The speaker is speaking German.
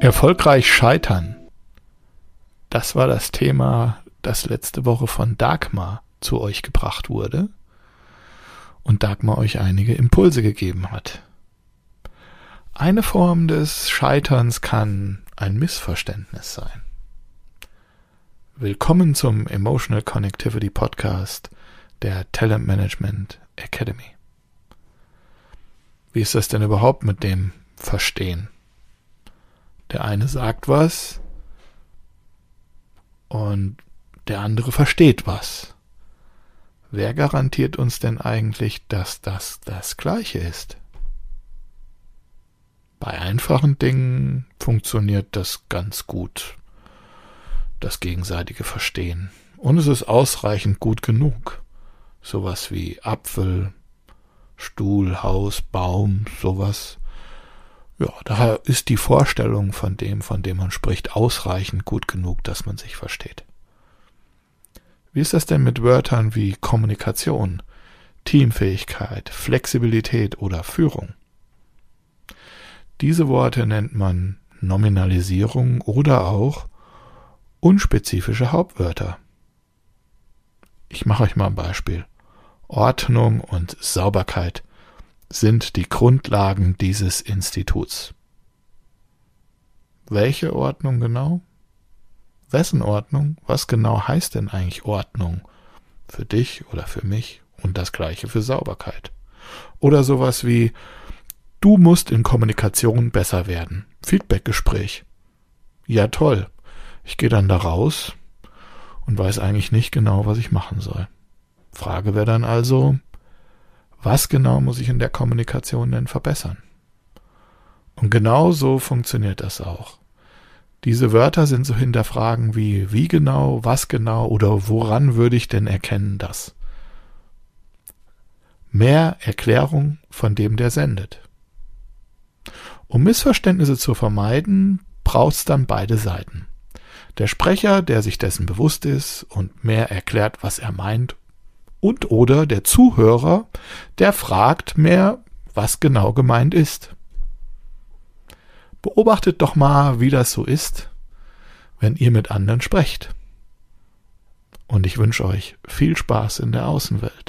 Erfolgreich scheitern. Das war das Thema, das letzte Woche von Dagmar zu euch gebracht wurde und Dagmar euch einige Impulse gegeben hat. Eine Form des Scheiterns kann ein Missverständnis sein. Willkommen zum Emotional Connectivity Podcast der Talent Management Academy. Wie ist das denn überhaupt mit dem Verstehen? Der eine sagt was und der andere versteht was. Wer garantiert uns denn eigentlich, dass das das gleiche ist? Bei einfachen Dingen funktioniert das ganz gut, das gegenseitige Verstehen. Und es ist ausreichend gut genug. Sowas wie Apfel, Stuhl, Haus, Baum, sowas ja, daher ist die Vorstellung von dem, von dem man spricht, ausreichend gut genug, dass man sich versteht. Wie ist das denn mit Wörtern wie Kommunikation, Teamfähigkeit, Flexibilität oder Führung? Diese Worte nennt man Nominalisierung oder auch unspezifische Hauptwörter. Ich mache euch mal ein Beispiel. Ordnung und Sauberkeit sind die Grundlagen dieses Instituts. Welche Ordnung genau? Wessen Ordnung? Was genau heißt denn eigentlich Ordnung? Für dich oder für mich? Und das gleiche für Sauberkeit. Oder sowas wie Du musst in Kommunikation besser werden. Feedbackgespräch. Ja toll. Ich gehe dann da raus und weiß eigentlich nicht genau, was ich machen soll. Frage wäre dann also, was genau muss ich in der Kommunikation denn verbessern? Und genau so funktioniert das auch. Diese Wörter sind so hinterfragen wie wie genau, was genau oder woran würde ich denn erkennen das? Mehr Erklärung von dem, der sendet. Um Missverständnisse zu vermeiden, braucht's dann beide Seiten. Der Sprecher, der sich dessen bewusst ist und mehr erklärt, was er meint und oder der Zuhörer, der fragt mehr, was genau gemeint ist. Beobachtet doch mal, wie das so ist, wenn ihr mit anderen sprecht. Und ich wünsche euch viel Spaß in der Außenwelt.